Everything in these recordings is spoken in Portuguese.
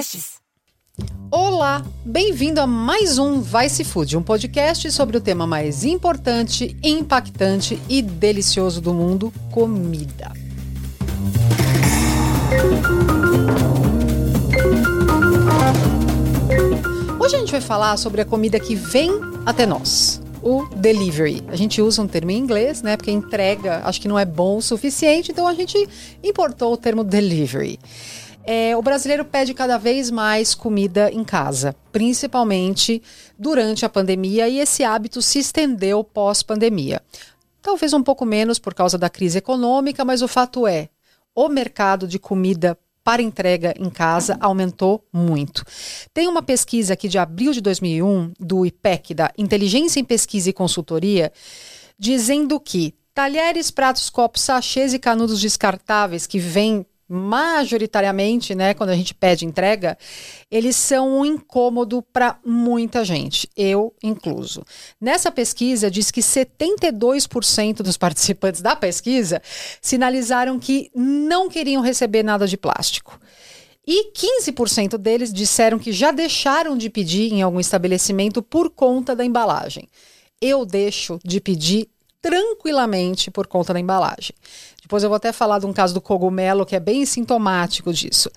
podcasts. Olá, bem-vindo a mais um Vice Food, um podcast sobre o tema mais importante, impactante e delicioso do mundo: comida. Hoje a gente vai falar sobre a comida que vem até nós o delivery. A gente usa um termo em inglês, né? Porque entrega acho que não é bom o suficiente, então a gente importou o termo delivery. É, o brasileiro pede cada vez mais comida em casa, principalmente durante a pandemia, e esse hábito se estendeu pós-pandemia. Talvez um pouco menos por causa da crise econômica, mas o fato é: o mercado de comida para entrega em casa aumentou muito. Tem uma pesquisa aqui de abril de 2001 do IPEC, da Inteligência em Pesquisa e Consultoria, dizendo que talheres, pratos, copos, sachês e canudos descartáveis que vêm majoritariamente, né, quando a gente pede entrega, eles são um incômodo para muita gente, eu incluso. Nessa pesquisa diz que 72% dos participantes da pesquisa sinalizaram que não queriam receber nada de plástico. E 15% deles disseram que já deixaram de pedir em algum estabelecimento por conta da embalagem. Eu deixo de pedir tranquilamente por conta da embalagem. Depois eu vou até falar de um caso do cogumelo que é bem sintomático disso.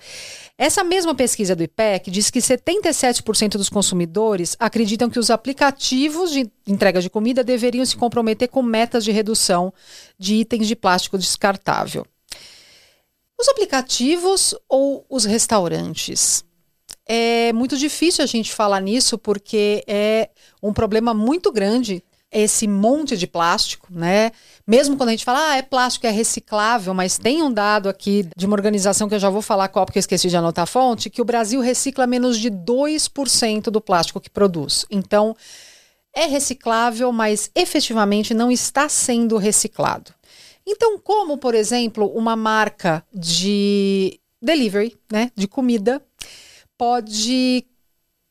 Essa mesma pesquisa do IPEC diz que 77% dos consumidores acreditam que os aplicativos de entrega de comida deveriam se comprometer com metas de redução de itens de plástico descartável. Os aplicativos ou os restaurantes? É muito difícil a gente falar nisso porque é um problema muito grande esse monte de plástico, né? Mesmo quando a gente fala, ah, é plástico, é reciclável, mas tem um dado aqui de uma organização que eu já vou falar qual, porque eu esqueci de anotar a fonte, que o Brasil recicla menos de 2% do plástico que produz. Então, é reciclável, mas efetivamente não está sendo reciclado. Então, como, por exemplo, uma marca de delivery, né, de comida, pode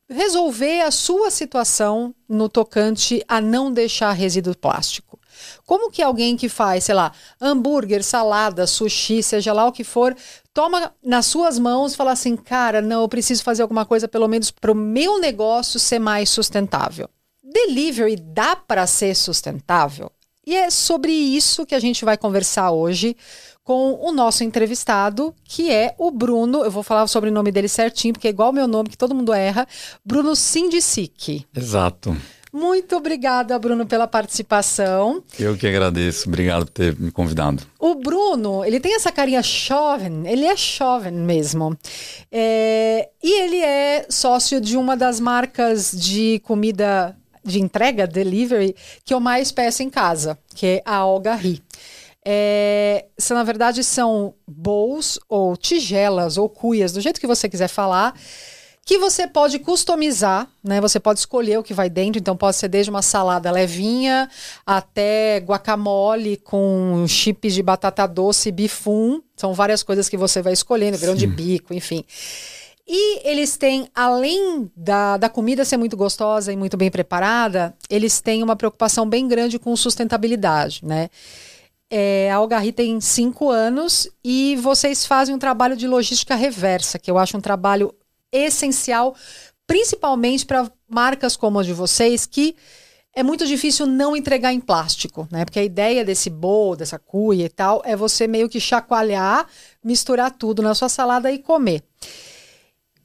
resolver a sua situação no tocante a não deixar resíduo plástico. Como que alguém que faz, sei lá, hambúrguer, salada, sushi, seja lá o que for, toma nas suas mãos e fala assim, cara, não, eu preciso fazer alguma coisa pelo menos para o meu negócio ser mais sustentável. Delivery dá para ser sustentável? E é sobre isso que a gente vai conversar hoje com o nosso entrevistado, que é o Bruno. Eu vou falar sobre o nome dele certinho, porque é igual o meu nome, que todo mundo erra. Bruno Sindicic. Exato. Muito obrigada, Bruno, pela participação. Eu que agradeço. Obrigado por ter me convidado. O Bruno, ele tem essa carinha jovem, ele é jovem mesmo. É, e ele é sócio de uma das marcas de comida de entrega, delivery, que eu mais peço em casa, que é a Algarri. É, são, na verdade, são bowls ou tigelas ou cuias, do jeito que você quiser falar, que você pode customizar, né? Você pode escolher o que vai dentro, então pode ser desde uma salada levinha até guacamole com chips de batata doce, bifum. São várias coisas que você vai escolhendo, grão de bico, enfim. E eles têm, além da, da comida ser muito gostosa e muito bem preparada, eles têm uma preocupação bem grande com sustentabilidade, né? É, a Algarri tem cinco anos e vocês fazem um trabalho de logística reversa, que eu acho um trabalho essencial, principalmente para marcas como a de vocês, que é muito difícil não entregar em plástico, né? Porque a ideia desse bowl, dessa cuia e tal, é você meio que chacoalhar, misturar tudo na sua salada e comer.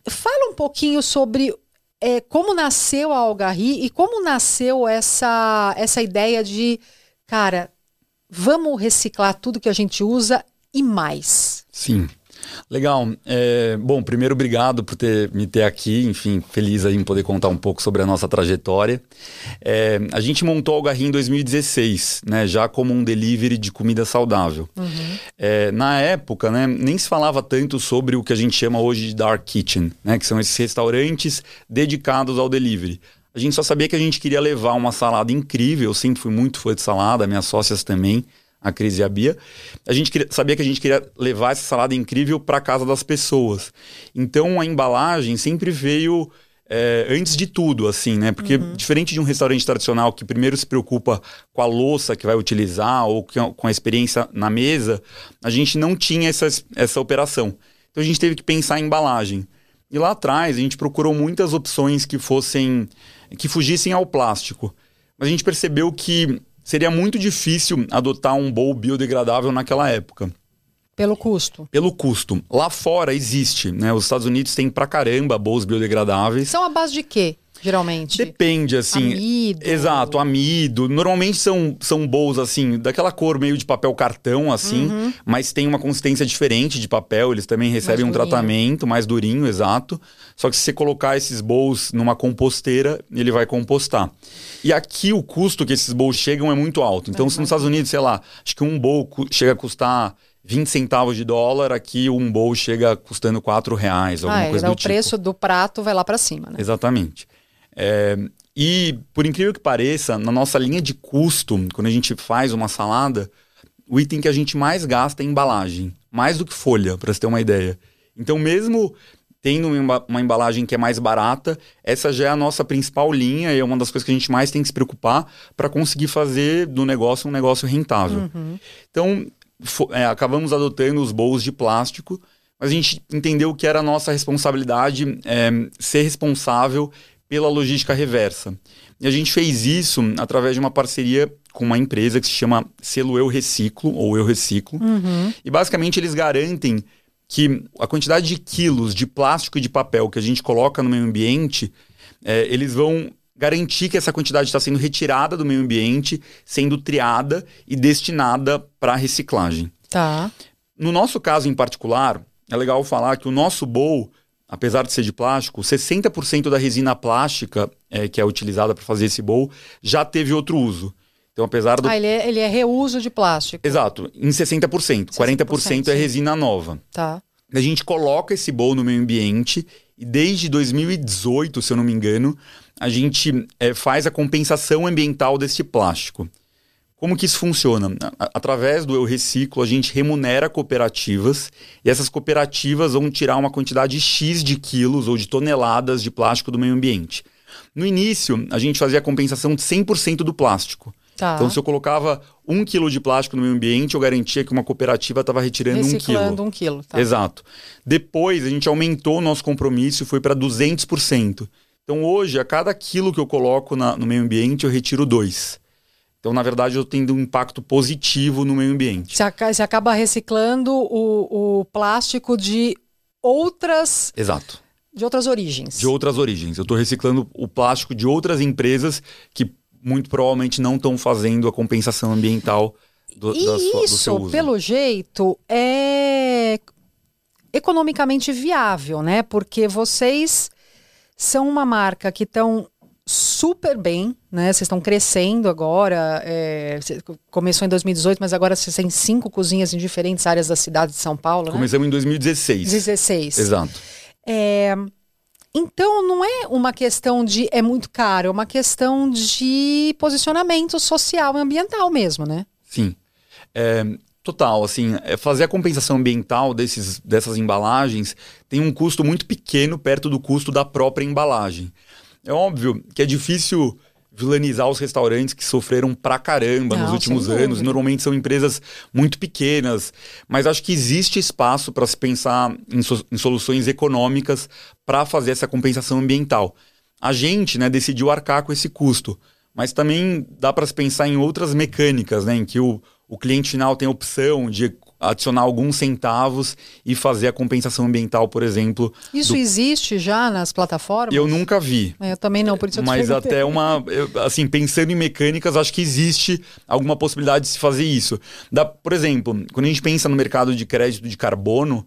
Fala um pouquinho sobre é, como nasceu a Algarri e como nasceu essa, essa ideia de, cara, vamos reciclar tudo que a gente usa e mais. Sim. Legal. É, bom, primeiro, obrigado por ter, me ter aqui. Enfim, feliz aí em poder contar um pouco sobre a nossa trajetória. É, a gente montou o Algarri em 2016, né, já como um delivery de comida saudável. Uhum. É, na época, né, nem se falava tanto sobre o que a gente chama hoje de dark kitchen, né, que são esses restaurantes dedicados ao delivery. A gente só sabia que a gente queria levar uma salada incrível. Eu sempre fui muito fã de salada, minhas sócias também, a Cris e a Bia. A gente queria, sabia que a gente queria levar essa salada incrível para casa das pessoas. Então a embalagem sempre veio é, antes de tudo, assim, né? Porque uhum. diferente de um restaurante tradicional que primeiro se preocupa com a louça que vai utilizar ou com a experiência na mesa, a gente não tinha essa, essa operação. Então a gente teve que pensar em embalagem. E lá atrás a gente procurou muitas opções que fossem que fugissem ao plástico. Mas a gente percebeu que seria muito difícil adotar um bowl biodegradável naquela época. Pelo custo. Pelo custo. Lá fora existe, né? Os Estados Unidos têm pra caramba bowls biodegradáveis. São a base de quê? Geralmente? Depende, assim. Amido. Exato, amido. Normalmente são, são bowls, assim, daquela cor meio de papel cartão, assim, uhum. mas tem uma consistência diferente de papel. Eles também recebem mais um durinho. tratamento mais durinho, exato. Só que se você colocar esses bowls numa composteira, ele vai compostar. E aqui o custo que esses bowls chegam é muito alto. Então, é, se nos Estados Unidos, sei lá, acho que um bowl chega a custar 20 centavos de dólar, aqui um bowl chega custando 4 reais, alguma ah, coisa é, do o tipo. O preço do prato vai lá para cima, né? Exatamente. É, e, por incrível que pareça, na nossa linha de custo, quando a gente faz uma salada, o item que a gente mais gasta é embalagem. Mais do que folha, para você ter uma ideia. Então, mesmo tendo uma embalagem que é mais barata, essa já é a nossa principal linha e é uma das coisas que a gente mais tem que se preocupar para conseguir fazer do negócio um negócio rentável. Uhum. Então, é, acabamos adotando os bowls de plástico, mas a gente entendeu que era a nossa responsabilidade é, ser responsável pela logística reversa. E a gente fez isso através de uma parceria com uma empresa que se chama Selo Eu Reciclo, ou Eu Reciclo. Uhum. E basicamente eles garantem que a quantidade de quilos de plástico e de papel que a gente coloca no meio ambiente, é, eles vão garantir que essa quantidade está sendo retirada do meio ambiente, sendo triada e destinada para reciclagem. Tá. No nosso caso em particular, é legal falar que o nosso bowl apesar de ser de plástico, 60% da resina plástica é, que é utilizada para fazer esse bowl já teve outro uso. Então, apesar do. Ah, ele é, ele é reuso de plástico. Exato, em 60%. 60% 40% é resina nova. Tá. A gente coloca esse bowl no meio ambiente e desde 2018, se eu não me engano, a gente é, faz a compensação ambiental desse plástico. Como que isso funciona? Através do Eu Reciclo, a gente remunera cooperativas e essas cooperativas vão tirar uma quantidade X de quilos ou de toneladas de plástico do meio ambiente. No início, a gente fazia a compensação de 100% do plástico. Tá. Então, se eu colocava um quilo de plástico no meio ambiente, eu garantia que uma cooperativa estava retirando Reciclando um quilo. um quilo. Tá. Exato. Depois, a gente aumentou o nosso compromisso e foi para 200%. Então, hoje, a cada quilo que eu coloco na, no meio ambiente, eu retiro dois. Então, na verdade, eu tenho um impacto positivo no meio ambiente. Você acaba reciclando o, o plástico de outras. Exato. De outras origens. De outras origens. Eu estou reciclando o plástico de outras empresas que muito provavelmente não estão fazendo a compensação ambiental do, e da sua, isso, do seu uso. pelo jeito, é economicamente viável, né? Porque vocês são uma marca que estão super bem, né? Vocês estão crescendo agora. É, começou em 2018, mas agora vocês têm cinco cozinhas em diferentes áreas da cidade de São Paulo. Né? Começamos em 2016. 16. Exato. É, então não é uma questão de é muito caro, é uma questão de posicionamento social e ambiental mesmo, né? Sim. É, total, assim, é, fazer a compensação ambiental desses, dessas embalagens tem um custo muito pequeno perto do custo da própria embalagem. É óbvio que é difícil vilanizar os restaurantes que sofreram pra caramba Não, nos últimos anos. Normalmente são empresas muito pequenas, mas acho que existe espaço para se pensar em, so em, soluções econômicas para fazer essa compensação ambiental. A gente né, decidiu arcar com esse custo, mas também dá para se pensar em outras mecânicas, né, em que o, o cliente final tem a opção de adicionar alguns centavos e fazer a compensação ambiental, por exemplo. Isso do... existe já nas plataformas? Eu nunca vi. É, eu também não, por isso eu Mas até uma, assim, pensando em mecânicas, acho que existe alguma possibilidade de se fazer isso. Da, por exemplo, quando a gente pensa no mercado de crédito de carbono,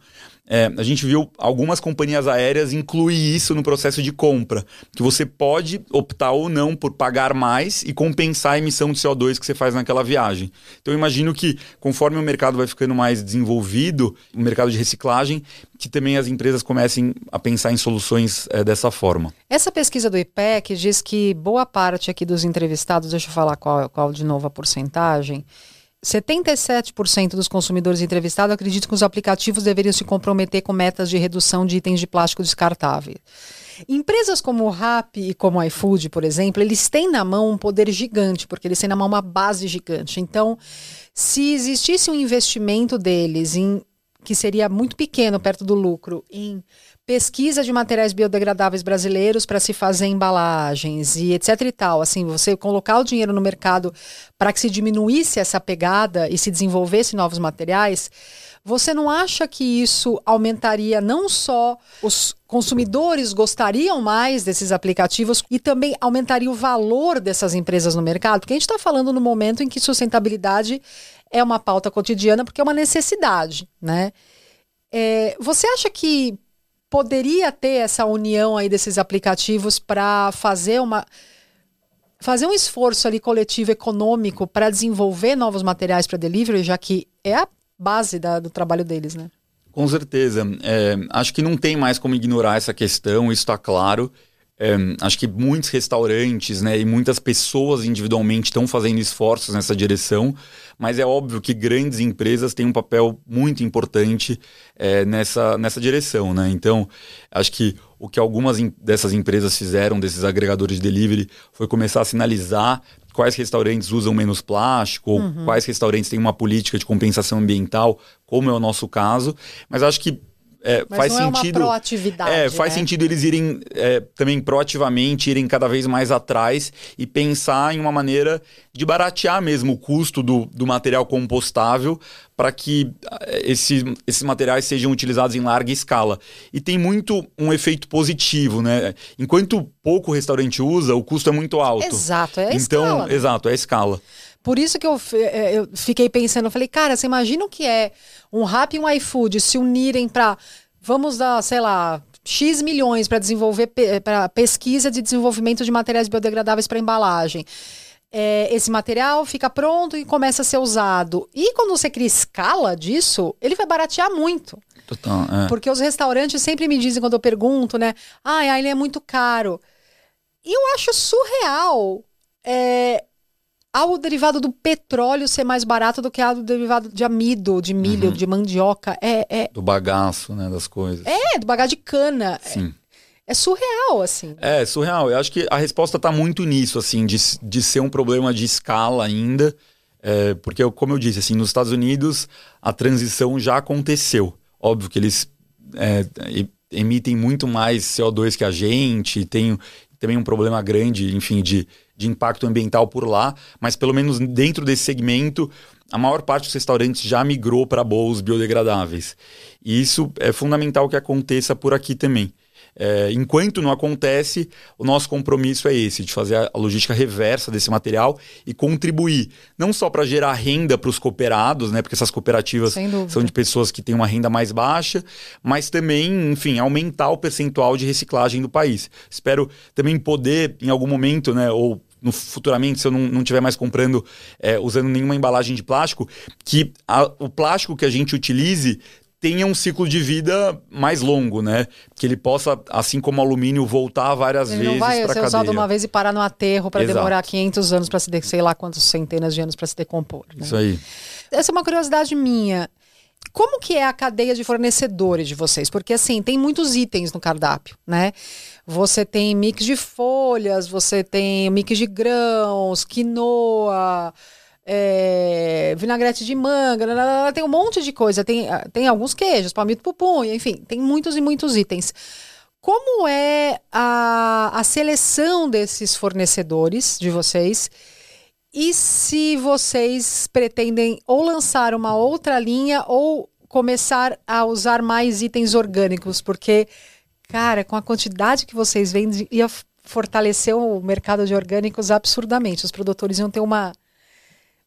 é, a gente viu algumas companhias aéreas incluir isso no processo de compra, que você pode optar ou não por pagar mais e compensar a emissão de CO2 que você faz naquela viagem. Então eu imagino que conforme o mercado vai ficando mais desenvolvido, o mercado de reciclagem, que também as empresas comecem a pensar em soluções é, dessa forma. Essa pesquisa do IPEC diz que boa parte aqui dos entrevistados, deixa eu falar qual, qual de novo a porcentagem, 77% dos consumidores entrevistados acreditam que os aplicativos deveriam se comprometer com metas de redução de itens de plástico descartável. Empresas como o Rappi e como o iFood, por exemplo, eles têm na mão um poder gigante, porque eles têm na mão uma base gigante. Então, se existisse um investimento deles em que seria muito pequeno perto do lucro, em pesquisa de materiais biodegradáveis brasileiros para se fazer embalagens e etc e tal, assim, você colocar o dinheiro no mercado para que se diminuísse essa pegada e se desenvolvesse novos materiais, você não acha que isso aumentaria não só os consumidores gostariam mais desses aplicativos e também aumentaria o valor dessas empresas no mercado? Porque a gente está falando no momento em que sustentabilidade é uma pauta cotidiana porque é uma necessidade, né? É, você acha que poderia ter essa união aí desses aplicativos para fazer uma fazer um esforço ali coletivo econômico para desenvolver novos materiais para delivery, já que é a base da, do trabalho deles, né? Com certeza. É, acho que não tem mais como ignorar essa questão, isso está claro. É, acho que muitos restaurantes né, e muitas pessoas individualmente estão fazendo esforços nessa direção, mas é óbvio que grandes empresas têm um papel muito importante é, nessa, nessa direção. Né? Então, acho que o que algumas dessas empresas fizeram, desses agregadores de delivery, foi começar a sinalizar quais restaurantes usam menos plástico, uhum. quais restaurantes têm uma política de compensação ambiental, como é o nosso caso. Mas acho que é, faz sentido. É, uma proatividade, é, faz né? sentido eles irem é, também proativamente, irem cada vez mais atrás e pensar em uma maneira de baratear mesmo o custo do, do material compostável para que é, esse, esses materiais sejam utilizados em larga escala. E tem muito um efeito positivo, né? Enquanto pouco restaurante usa, o custo é muito alto. Exato, é a então, escala. Né? Exato, é a escala. Por isso que eu, é, eu fiquei pensando, eu falei, cara, você imagina o que é um Rap e um iFood se unirem para, vamos dar, sei lá, X milhões para desenvolver para pesquisa de desenvolvimento de materiais biodegradáveis para embalagem. É, esse material fica pronto e começa a ser usado. E quando você cria escala disso, ele vai baratear muito. Total, é. Porque os restaurantes sempre me dizem quando eu pergunto, né? Ah, ele é muito caro. E eu acho surreal é, ao derivado do petróleo ser mais barato do que ao derivado de amido, de milho, uhum. de mandioca. É, é, Do bagaço, né, das coisas. É, do bagaço de cana. Sim. É, é surreal, assim. É, surreal. Eu acho que a resposta está muito nisso, assim, de, de ser um problema de escala ainda. É, porque, como eu disse, assim, nos Estados Unidos a transição já aconteceu. Óbvio que eles é, emitem muito mais CO2 que a gente, tem também um problema grande, enfim, de de impacto ambiental por lá, mas pelo menos dentro desse segmento, a maior parte dos restaurantes já migrou para bowls biodegradáveis. E isso é fundamental que aconteça por aqui também. É, enquanto não acontece, o nosso compromisso é esse, de fazer a logística reversa desse material e contribuir, não só para gerar renda para os cooperados, né, porque essas cooperativas são de pessoas que têm uma renda mais baixa, mas também, enfim, aumentar o percentual de reciclagem do país. Espero também poder, em algum momento, né, ou no, futuramente, se eu não, não tiver mais comprando, é, usando nenhuma embalagem de plástico, que a, o plástico que a gente utilize tenha um ciclo de vida mais longo, né? Que ele possa, assim como o alumínio, voltar várias ele vezes para cadeia. Não vai ser usado uma vez e parar no aterro para demorar 500 anos para se, de, sei lá quantas centenas de anos para se decompor. Né? Isso aí. Essa é uma curiosidade minha. Como que é a cadeia de fornecedores de vocês? Porque assim, tem muitos itens no cardápio, né? Você tem mix de folhas, você tem mix de grãos, quinoa, é, vinagrete de manga, tem um monte de coisa. Tem, ah, tem alguns queijos, palmito pupunha, enfim, tem muitos e muitos itens. Como é a, a seleção desses fornecedores de vocês? E se vocês pretendem ou lançar uma outra linha ou começar a usar mais itens orgânicos? Porque Cara, com a quantidade que vocês vendem, ia fortalecer o mercado de orgânicos absurdamente. Os produtores iam ter uma,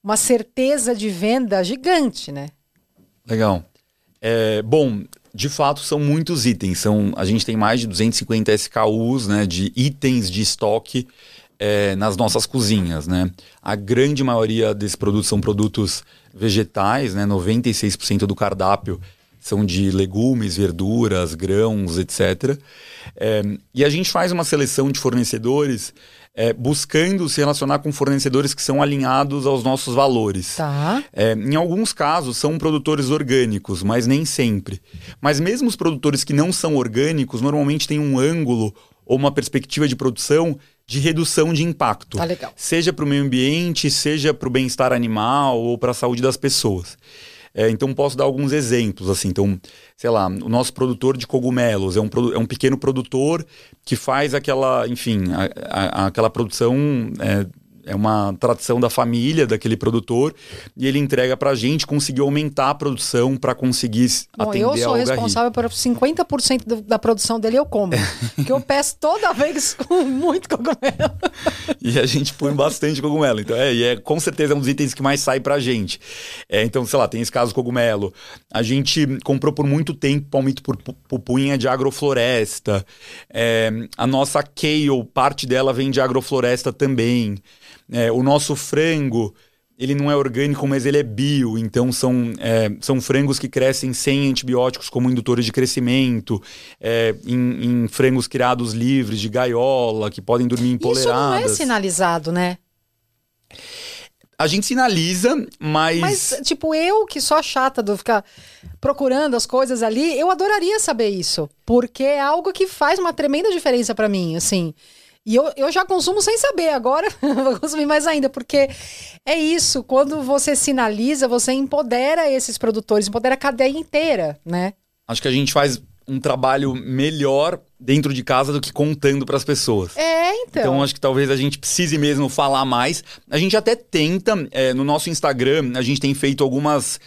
uma certeza de venda gigante, né? Legal. É, bom, de fato são muitos itens. São, a gente tem mais de 250 SKUs né, de itens de estoque é, nas nossas cozinhas. Né? A grande maioria desses produtos são produtos vegetais, né? 96% do cardápio são de legumes, verduras, grãos, etc. É, e a gente faz uma seleção de fornecedores é, buscando se relacionar com fornecedores que são alinhados aos nossos valores. Tá. É, em alguns casos são produtores orgânicos, mas nem sempre. Mas mesmo os produtores que não são orgânicos normalmente têm um ângulo ou uma perspectiva de produção de redução de impacto. Tá legal. Seja para o meio ambiente, seja para o bem-estar animal ou para a saúde das pessoas. É, então posso dar alguns exemplos, assim. Então, sei lá, o nosso produtor de cogumelos é um, é um pequeno produtor que faz aquela, enfim, a, a, aquela produção é, é uma tradição da família daquele produtor e ele entrega para a gente conseguir aumentar a produção para conseguir Bom, atender eu sou responsável por 50% do, da produção dele eu como, que eu peço toda vez com muito cogumelo. e a gente põe bastante cogumelo, então é, e é com certeza um dos itens que mais sai para a gente. É, então, sei lá, tem esse caso cogumelo. A gente comprou por muito tempo palmito por pupunha de agrofloresta. É, a nossa kale, parte dela vem de agrofloresta também. É, o nosso frango, ele não é orgânico, mas ele é bio. Então são, é, são frangos que crescem sem antibióticos como indutores de crescimento, é, em, em, frangos criados livres de gaiola, que podem dormir empoleradas. Isso não é sinalizado, né? A gente sinaliza, mas. Mas, tipo, eu que sou a chata de ficar procurando as coisas ali, eu adoraria saber isso. Porque é algo que faz uma tremenda diferença para mim, assim. E eu, eu já consumo sem saber, agora vou consumir mais ainda, porque é isso, quando você sinaliza, você empodera esses produtores, empodera a cadeia inteira, né? Acho que a gente faz um trabalho melhor dentro de casa do que contando para as pessoas. É, então. Então acho que talvez a gente precise mesmo falar mais. A gente até tenta, é, no nosso Instagram, a gente tem feito algumas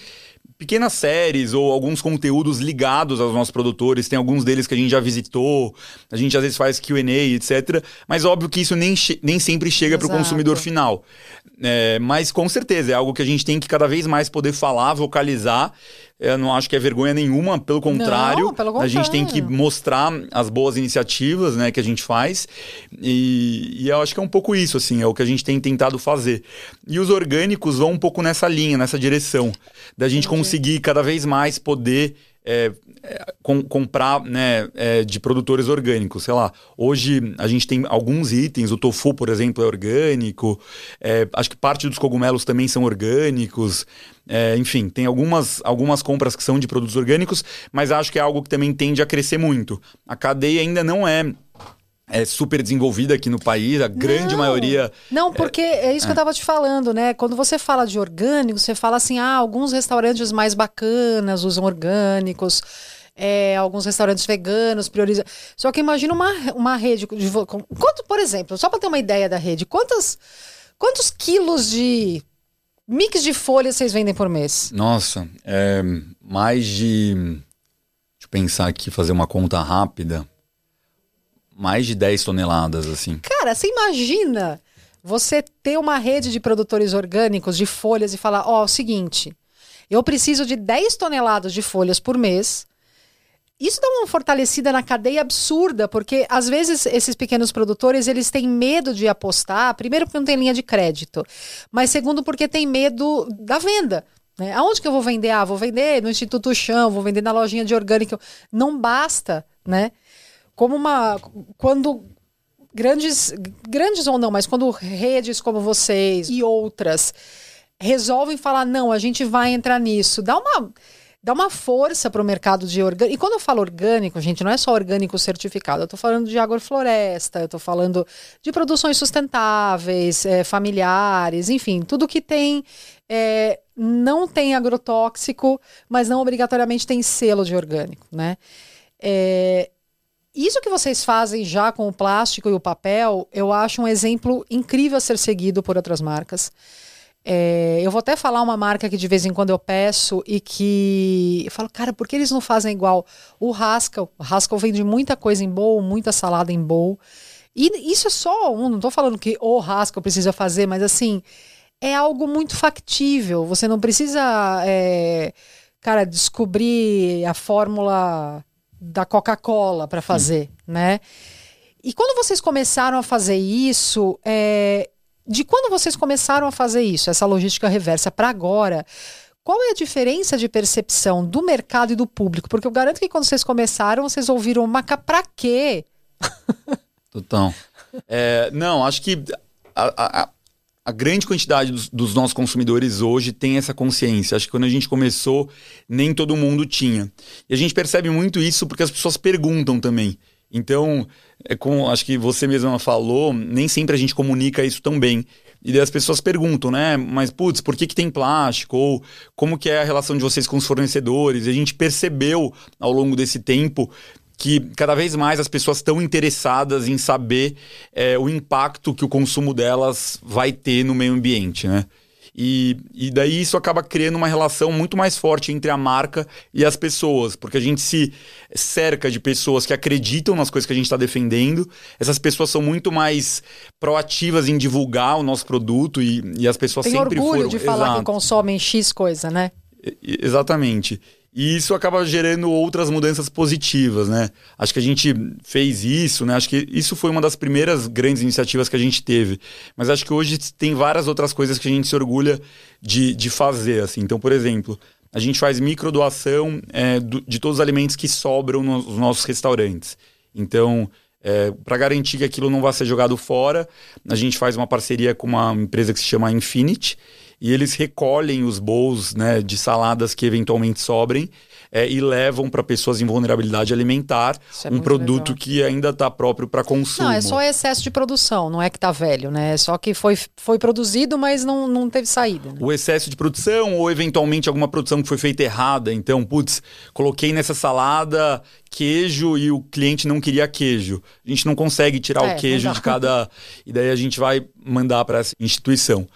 pequenas séries ou alguns conteúdos ligados aos nossos produtores. Tem alguns deles que a gente já visitou, a gente às vezes faz QA, etc. Mas óbvio que isso nem, nem sempre chega para o consumidor final. É, mas com certeza é algo que a gente tem que cada vez mais poder falar, vocalizar eu não acho que é vergonha nenhuma, pelo contrário, não, pelo contrário. a gente tem que mostrar as boas iniciativas né, que a gente faz. E, e, eu acho que é um pouco isso, assim, é o que a gente tem tentado fazer. E os orgânicos vão um pouco nessa linha, nessa direção, da gente Entendi. conseguir cada vez mais poder é, com, comprar né, é, de produtores orgânicos. Sei lá, hoje a gente tem alguns itens, o tofu, por exemplo, é orgânico, é, acho que parte dos cogumelos também são orgânicos. É, enfim, tem algumas, algumas compras que são de produtos orgânicos, mas acho que é algo que também tende a crescer muito. A cadeia ainda não é é super desenvolvida aqui no país, a grande não, maioria. Não, porque é, é isso que eu estava te falando, né? Quando você fala de orgânico, você fala assim: ah, alguns restaurantes mais bacanas usam orgânicos. É, alguns restaurantes veganos priorizam. Só que imagina uma, uma rede de. Quanto, por exemplo, só para ter uma ideia da rede, quantos, quantos quilos de mix de folhas vocês vendem por mês? Nossa, é mais de. Deixa eu pensar aqui, fazer uma conta rápida mais de 10 toneladas, assim. Cara, você imagina você ter uma rede de produtores orgânicos de folhas e falar: ó, oh, é o seguinte, eu preciso de 10 toneladas de folhas por mês. Isso dá uma fortalecida na cadeia absurda, porque às vezes esses pequenos produtores eles têm medo de apostar, primeiro porque não tem linha de crédito, mas segundo porque tem medo da venda. Né? Aonde que eu vou vender? Ah, vou vender no Instituto Chão, vou vender na lojinha de orgânico. Não basta, né? como uma. Quando grandes, grandes ou não, mas quando redes como vocês e outras resolvem falar, não, a gente vai entrar nisso, dá uma. Dá uma força para o mercado de orgânico. E quando eu falo orgânico, gente, não é só orgânico certificado. Eu estou falando de agrofloresta, eu estou falando de produções sustentáveis, é, familiares, enfim, tudo que tem é, não tem agrotóxico, mas não obrigatoriamente tem selo de orgânico, né? É, isso que vocês fazem já com o plástico e o papel, eu acho um exemplo incrível a ser seguido por outras marcas. É, eu vou até falar uma marca que de vez em quando eu peço e que eu falo, cara, por que eles não fazem igual? O Haskell. O Haskell vende muita coisa em bowl, muita salada em bowl. E isso é só um, não estou falando que o Haskell precisa fazer, mas assim, é algo muito factível. Você não precisa, é, cara, descobrir a fórmula da Coca-Cola para fazer, né? E quando vocês começaram a fazer isso, é, de quando vocês começaram a fazer isso, essa logística reversa, para agora, qual é a diferença de percepção do mercado e do público? Porque eu garanto que quando vocês começaram, vocês ouviram, maca, pra quê? Total. É, não, acho que a, a, a grande quantidade dos, dos, nossos consumidores hoje tem essa consciência. Acho que quando a gente começou, nem todo mundo tinha. E a gente percebe muito isso porque as pessoas perguntam também. Então, é como acho que você mesma falou, nem sempre a gente comunica isso tão bem. E daí as pessoas perguntam, né? Mas, putz, por que, que tem plástico? Ou como que é a relação de vocês com os fornecedores? E a gente percebeu ao longo desse tempo que cada vez mais as pessoas estão interessadas em saber é, o impacto que o consumo delas vai ter no meio ambiente, né? E, e daí isso acaba criando uma relação muito mais forte entre a marca e as pessoas, porque a gente se cerca de pessoas que acreditam nas coisas que a gente está defendendo. Essas pessoas são muito mais proativas em divulgar o nosso produto e, e as pessoas Tem sempre orgulho foram. de falar Exato. que consomem X coisa, né? Exatamente. E isso acaba gerando outras mudanças positivas, né? Acho que a gente fez isso, né? Acho que isso foi uma das primeiras grandes iniciativas que a gente teve. Mas acho que hoje tem várias outras coisas que a gente se orgulha de, de fazer, assim. Então, por exemplo, a gente faz microdoação é, de todos os alimentos que sobram nos nossos restaurantes. Então, é, para garantir que aquilo não vá ser jogado fora, a gente faz uma parceria com uma empresa que se chama Infinity e eles recolhem os bowls né, de saladas que eventualmente sobrem é, e levam para pessoas em vulnerabilidade alimentar é um produto legal. que ainda está próprio para consumo. Não, é só excesso de produção, não é que tá velho, né? É só que foi, foi produzido, mas não, não teve saída. Né? O excesso de produção ou eventualmente alguma produção que foi feita errada. Então, putz, coloquei nessa salada queijo e o cliente não queria queijo. A gente não consegue tirar É, o queijo de cada. E daí a gente vai mandar para essa instituição.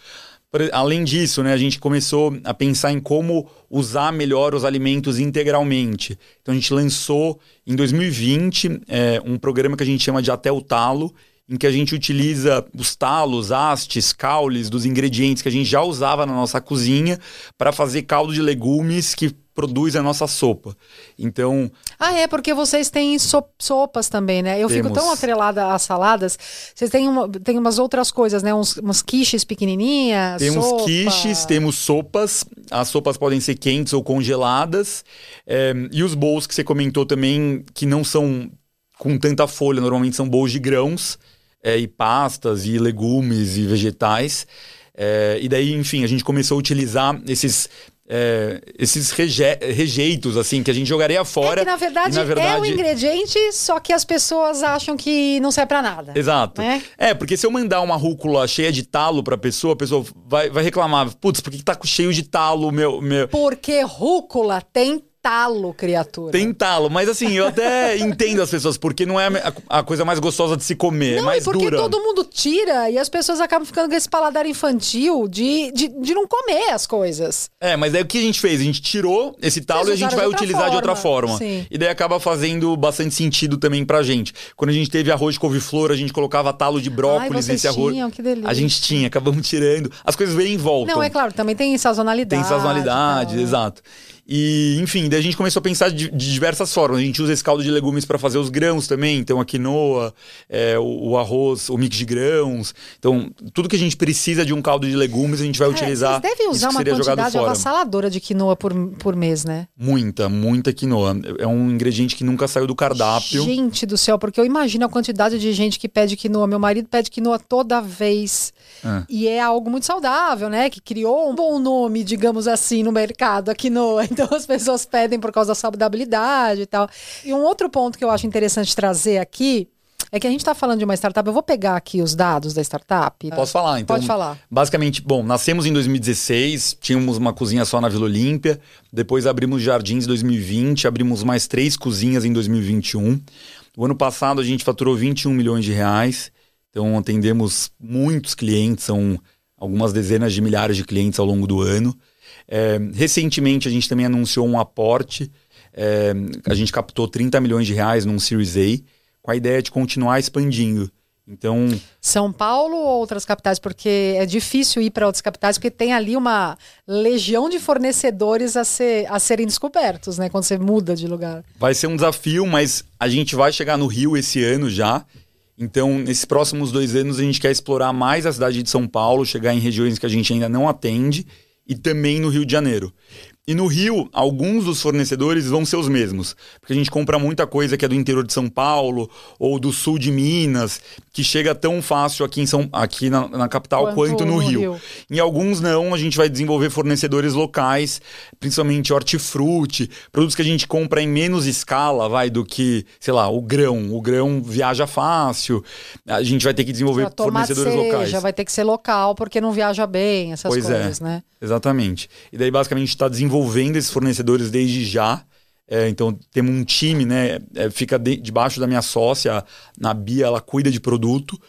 Além disso, né, a gente começou a pensar em como usar melhor os alimentos integralmente. Então a gente lançou em 2020 é, um programa que a gente chama de Até o Talo, em que a gente utiliza os talos, hastes, caules dos ingredientes que a gente já usava na nossa cozinha para fazer caldo de legumes que produz a nossa sopa. Então, Ah, é, porque vocês têm so- sopas também, né? Eu fico Temos. tão atrelada às saladas. Vocês têm, uma, têm umas outras coisas, né? Uns, umas quiches pequenininhas. Temos sopa. quiches, temos sopas. As sopas podem ser quentes ou congeladas. É, e os bowls que você comentou também, que não são com tanta folha, normalmente são bowls de grãos, é, e pastas, e legumes, e vegetais. É, e daí, enfim, a gente começou a utilizar esses. É, esses reje- rejeitos, assim, que a gente jogaria fora. É que, na verdade, e, na é o verdade- ingrediente, só que as pessoas acham que não serve pra nada. Exato. Né? É, porque se eu mandar uma rúcula cheia de talo pra pessoa, a pessoa vai, vai reclamar. Putz, por que que tá cheio de talo, meu. meu... Porque rúcula tem talo, criatura. Tem talo, mas assim, eu até entendo as pessoas, porque não é a, a coisa mais gostosa de se comer, é Não, mais e porque dura. todo mundo tira e as pessoas acabam ficando com esse paladar infantil de, de, de não comer as coisas. É, mas daí o que a gente fez? A gente tirou esse talo e a gente vai de utilizar de outra forma. forma. Sim. E daí acaba fazendo bastante sentido também pra gente. Quando a gente teve arroz de couve-flor, a gente colocava talo de brócolis Ai, nesse arroz. tinham, que delícia. A gente tinha, acabamos tirando. As coisas vêm em volta. Não, é claro, também tem sazonalidade. Tem sazonalidade, exato. E, enfim, daí a gente começou a pensar de, de diversas formas. A gente usa esse caldo de legumes para fazer os grãos também. Então, a quinoa, é, o, o arroz, o mix de grãos. Então, tudo que a gente precisa de um caldo de legumes, a gente vai Cara, utilizar. Vocês devem usar uma quantidade avassaladora de quinoa por, por mês, né? Muita, muita quinoa. É um ingrediente que nunca saiu do cardápio. Gente do céu, porque eu imagino a quantidade de gente que pede quinoa. Meu marido pede quinoa toda vez. É. E é algo muito saudável, né? Que criou um bom nome, digamos assim, no mercado, a quinoa. Então as pessoas pedem por causa da saudabilidade e tal. E um outro ponto que eu acho interessante trazer aqui é que a gente está falando de uma startup. Eu vou pegar aqui os dados da startup. Posso falar, então? Pode falar. Basicamente, bom, nascemos em 2016, tínhamos uma cozinha só na Vila Olímpia, depois abrimos Jardins em 2020, abrimos mais três cozinhas em 2021. O ano passado a gente faturou 21 milhões de reais, então atendemos muitos clientes, são algumas dezenas de milhares de clientes ao longo do ano. É, recentemente a gente também anunciou um aporte, é, a gente captou 30 milhões de reais num Series A, com a ideia de continuar expandindo. Então, São Paulo ou outras capitais? Porque é difícil ir para outras capitais, porque tem ali uma legião de fornecedores a, ser, a serem descobertos, né? Quando você muda de lugar. Vai ser um desafio, mas a gente vai chegar no Rio esse ano já. Então, nesses próximos dois anos, a gente quer explorar mais a cidade de São Paulo, chegar em regiões que a gente ainda não atende e também no Rio de Janeiro. E no Rio, alguns dos fornecedores vão ser os mesmos. Porque a gente compra muita coisa que é do interior de São Paulo ou do sul de Minas, que chega tão fácil aqui, em São, aqui na, na capital quanto, quanto no, no Rio. Rio. Em alguns não, a gente vai desenvolver fornecedores locais, principalmente hortifruti, produtos que a gente compra em menos escala, vai, do que, sei lá, o grão. O grão viaja fácil. A gente vai ter que desenvolver fornecedores seja, locais. Já vai ter que ser local, porque não viaja bem, essas pois coisas, é, né? Exatamente. E daí, basicamente, a gente está desenvolvendo esses fornecedores desde já. É, então temos um time, né? É, fica de, debaixo da minha sócia, na Bia, ela cuida de produto.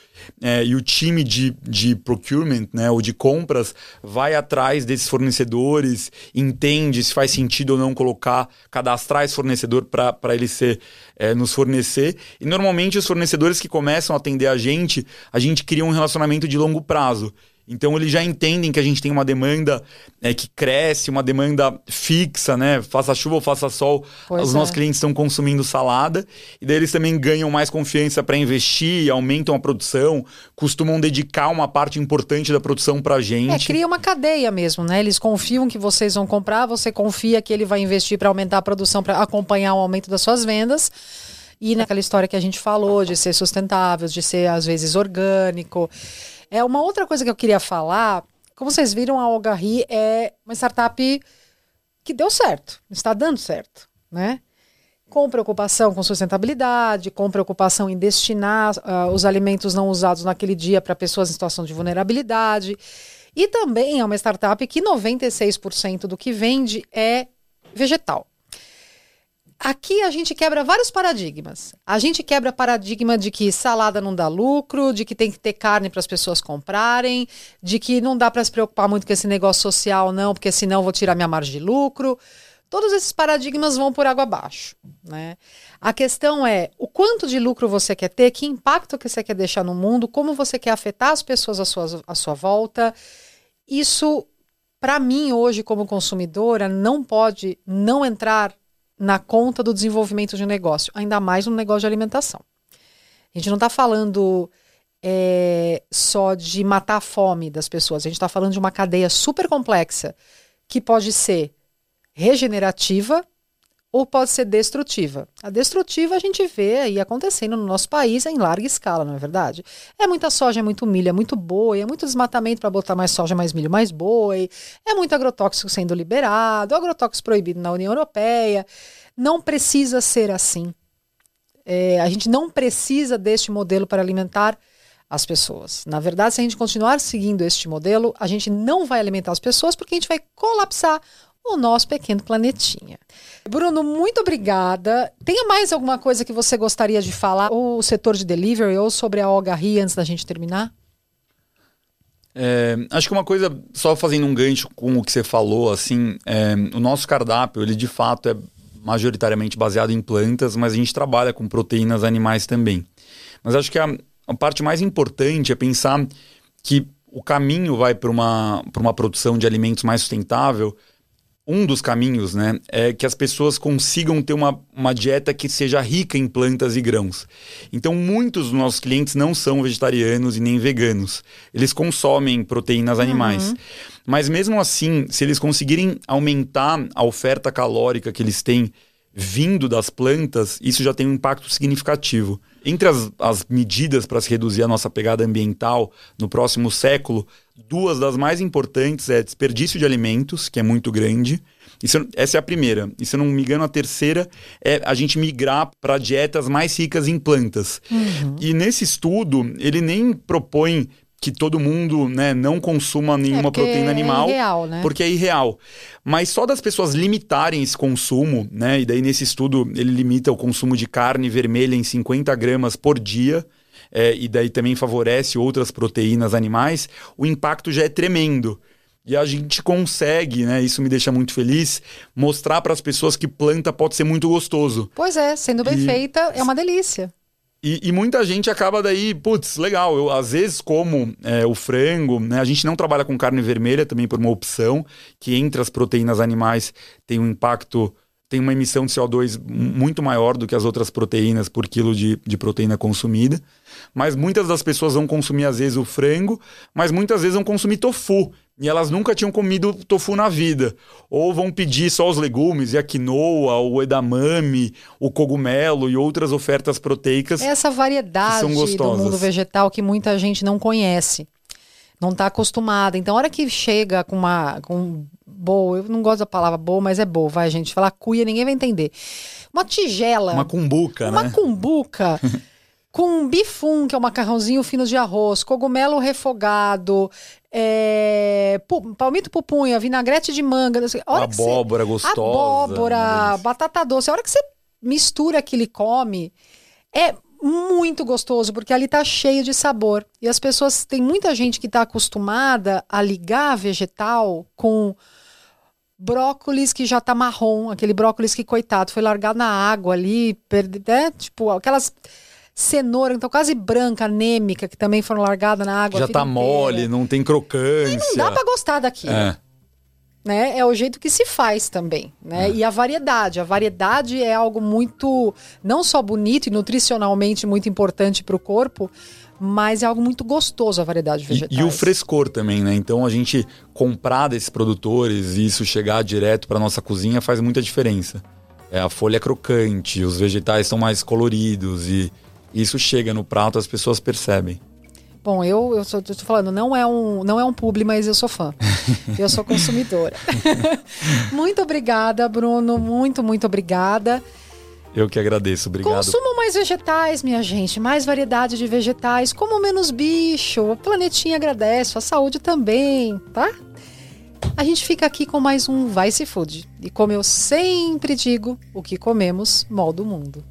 É, e o time de, de procurement, né, ou de compras, vai atrás desses fornecedores, entende se faz sentido ou não colocar, cadastrar esse fornecedor para ele ser, é, nos fornecer. E normalmente os fornecedores que começam a atender a gente, a gente cria um relacionamento de longo prazo. Então eles já entendem que a gente tem uma demanda é, que cresce, uma demanda fixa, né? Faça chuva ou faça sol, pois os é. nossos clientes estão consumindo salada e daí eles também ganham mais confiança para investir, aumentam a produção, costumam dedicar uma parte importante da produção para a gente. É, cria uma cadeia mesmo, né? Eles confiam que vocês vão comprar, você confia que ele vai investir para aumentar a produção, para acompanhar o aumento das suas vendas. E naquela história que a gente falou de ser sustentável, de ser às vezes orgânico. É uma outra coisa que eu queria falar. Como vocês viram, a Algarri é uma startup que deu certo, está dando certo, né? Com preocupação com sustentabilidade, com preocupação em destinar uh, os alimentos não usados naquele dia para pessoas em situação de vulnerabilidade. E também é uma startup que 96% do que vende é vegetal. Aqui a gente quebra vários paradigmas. A gente quebra paradigma de que salada não dá lucro, de que tem que ter carne para as pessoas comprarem, de que não dá para se preocupar muito com esse negócio social, não, porque senão vou tirar minha margem de lucro. Todos esses paradigmas vão por água abaixo. Né? A questão é o quanto de lucro você quer ter, que impacto que você quer deixar no mundo, como você quer afetar as pessoas à sua, à sua volta. Isso, para mim, hoje, como consumidora, não pode não entrar na conta do desenvolvimento de negócio, ainda mais no negócio de alimentação. A gente não está falando é, só de matar a fome das pessoas, a gente está falando de uma cadeia super complexa que pode ser regenerativa ou pode ser destrutiva. A destrutiva a gente vê aí acontecendo no nosso país em larga escala, não é verdade? É muita soja, é muito milho, é muito boi, é muito desmatamento para botar mais soja, mais milho, mais boi, é muito agrotóxico sendo liberado, agrotóxico proibido na União Europeia. Não precisa ser assim. É, a gente não precisa deste modelo para alimentar as pessoas. Na verdade, se a gente continuar seguindo este modelo, a gente não vai alimentar as pessoas porque a gente vai colapsar o nosso pequeno planetinha. Bruno, muito obrigada. Tem mais alguma coisa que você gostaria de falar, ou o setor de delivery, ou sobre a Algarri antes da gente terminar? É, acho que uma coisa, só fazendo um gancho com o que você falou, assim, é, o nosso cardápio, ele de fato é majoritariamente baseado em plantas, mas a gente trabalha com proteínas animais também. Mas acho que a, a parte mais importante é pensar que o caminho vai para uma, uma produção de alimentos mais sustentável um dos caminhos, né, é que as pessoas consigam ter uma, uma dieta que seja rica em plantas e grãos. Então, muitos dos nossos clientes não são vegetarianos e nem veganos. Eles consomem proteínas animais. Uhum. Mas mesmo assim, se eles conseguirem aumentar a oferta calórica que eles têm vindo das plantas, isso já tem um impacto significativo. Entre as, as medidas para se reduzir a nossa pegada ambiental no próximo século, duas das mais importantes é desperdício de alimentos, que é muito grande. Isso, essa é a primeira. E se eu não me engano, a terceira é a gente migrar para dietas mais ricas em plantas. Uhum. E nesse estudo, ele nem propõe que todo mundo né, não consuma nenhuma é proteína é animal. É irreal, né? Porque é irreal. Mas só das pessoas limitarem esse consumo, né? E daí nesse estudo ele limita o consumo de carne vermelha em 50 gramas por dia. É, e daí também favorece outras proteínas animais, o impacto já é tremendo. E a gente consegue, né? Isso me deixa muito feliz, mostrar para as pessoas que planta pode ser muito gostoso. Pois é, sendo bem e... feita, é uma delícia. E, e, muita gente acaba daí, putz, legal. Eu às vezes como é, o frango, né? A gente não trabalha com carne vermelha também por uma opção, que entre as proteínas animais tem um impacto, tem uma emissão de CO2 muito maior do que as outras proteínas por quilo de, de proteína consumida. Mas muitas das pessoas vão consumir, às vezes, o frango, mas muitas vezes vão consumir tofu. E elas nunca tinham comido tofu na vida. Ou vão pedir só os legumes, e a quinoa, o edamame, o cogumelo e outras ofertas proteicas. Essa variedade do mundo vegetal que muita gente não conhece, não está acostumada. Então, a hora que chega com uma com boa, eu não gosto da palavra boa, mas é boa, vai gente, falar cuia, ninguém vai entender. Uma tigela. Uma cumbuca, uma né? Uma cumbuca. com bifum, que é um macarrãozinho fino de arroz, cogumelo refogado, é, palmito pupunha, vinagrete de manga. abóbora você, gostosa. Abóbora, batata doce. A hora que você mistura aquilo e come, é muito gostoso, porque ali tá cheio de sabor. E as pessoas, tem muita gente que está acostumada a ligar vegetal com brócolis que já tá marrom, aquele brócolis que, coitado, foi largado na água ali, perde, né? tipo, aquelas cenoura, então quase branca, anêmica, que também foram largadas na água. Já tá mole, não tem crocância. E não dá para gostar daquilo. É. Né? É o jeito que se faz também, né? É. E a variedade, a variedade é algo muito não só bonito e nutricionalmente muito importante para o corpo, mas é algo muito gostoso a variedade vegetal. E, e, o frescor também, né? Então a gente comprar desses produtores e isso chegar direto para nossa cozinha faz muita diferença. É, a folha é crocante, os vegetais são mais coloridos e isso chega no prato, as pessoas percebem. Bom, eu, eu estou falando, não é um, não é um publi, mas eu sou fã. eu sou consumidora. muito obrigada, Bruno. Muito, muito obrigada. Eu que agradeço, obrigado. Consumam mais vegetais, minha gente, mais variedade de vegetais, como menos bicho, o planetinha agradece, a saúde também, tá? A gente fica aqui com mais um Vice Food. E como eu sempre digo, o que comemos molda o mundo.